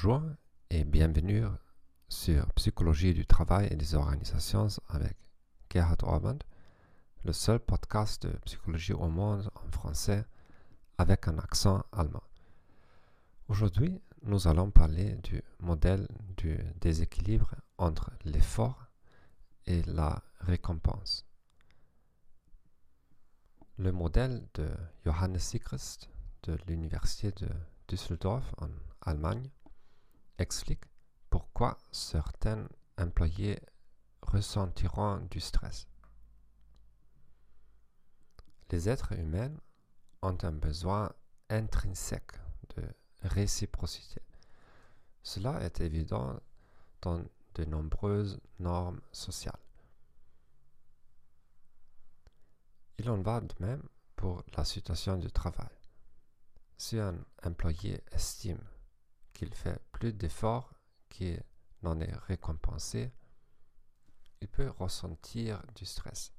Bonjour et bienvenue sur Psychologie du travail et des organisations avec Gerhard Orband, le seul podcast de psychologie au monde en français avec un accent allemand. Aujourd'hui, nous allons parler du modèle du déséquilibre entre l'effort et la récompense. Le modèle de Johannes Sigrist de l'Université de Düsseldorf en Allemagne explique pourquoi certains employés ressentiront du stress. Les êtres humains ont un besoin intrinsèque de réciprocité. Cela est évident dans de nombreuses normes sociales. Il en va de même pour la situation du travail. Si un employé estime qu'il fait plus d'efforts qu'il n'en est récompensé, il peut ressentir du stress.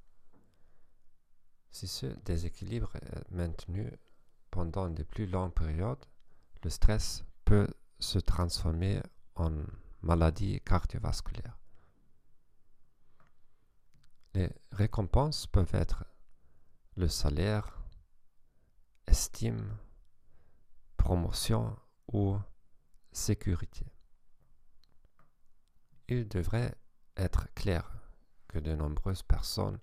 Si ce déséquilibre est maintenu pendant de plus longues périodes, le stress peut se transformer en maladie cardiovasculaire. Les récompenses peuvent être le salaire, estime, promotion ou sécurité. Il devrait être clair que de nombreuses personnes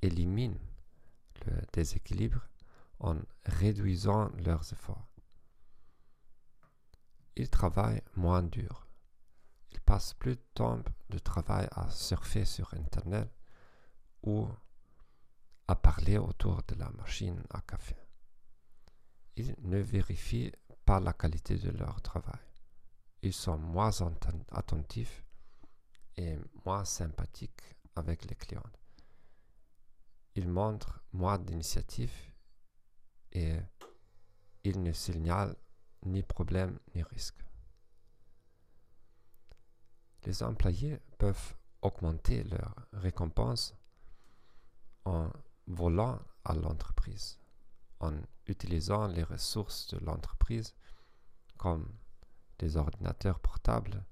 éliminent le déséquilibre en réduisant leurs efforts. Ils travaillent moins dur. Ils passent plus de temps de travail à surfer sur Internet ou à parler autour de la machine à café. Ils ne vérifient pas la qualité de leur travail ils sont moins attentifs et moins sympathiques avec les clients. Ils montrent moins d'initiative et ils ne signalent ni problème ni risque. Les employés peuvent augmenter leur récompense en volant à l'entreprise, en utilisant les ressources de l'entreprise comme ordinateurs portables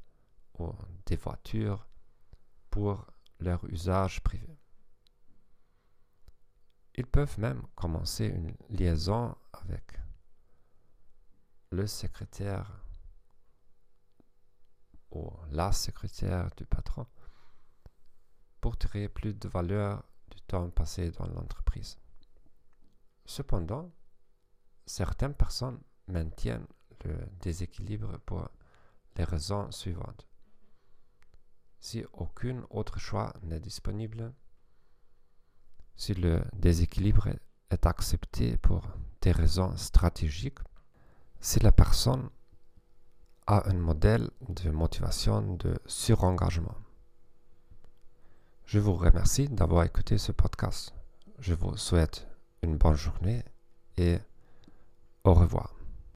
ou des voitures pour leur usage privé. Ils peuvent même commencer une liaison avec le secrétaire ou la secrétaire du patron pour tirer plus de valeur du temps passé dans l'entreprise. Cependant, certaines personnes maintiennent le déséquilibre pour les raisons suivantes. Si aucun autre choix n'est disponible, si le déséquilibre est accepté pour des raisons stratégiques, si la personne a un modèle de motivation de surengagement. Je vous remercie d'avoir écouté ce podcast. Je vous souhaite une bonne journée et au revoir.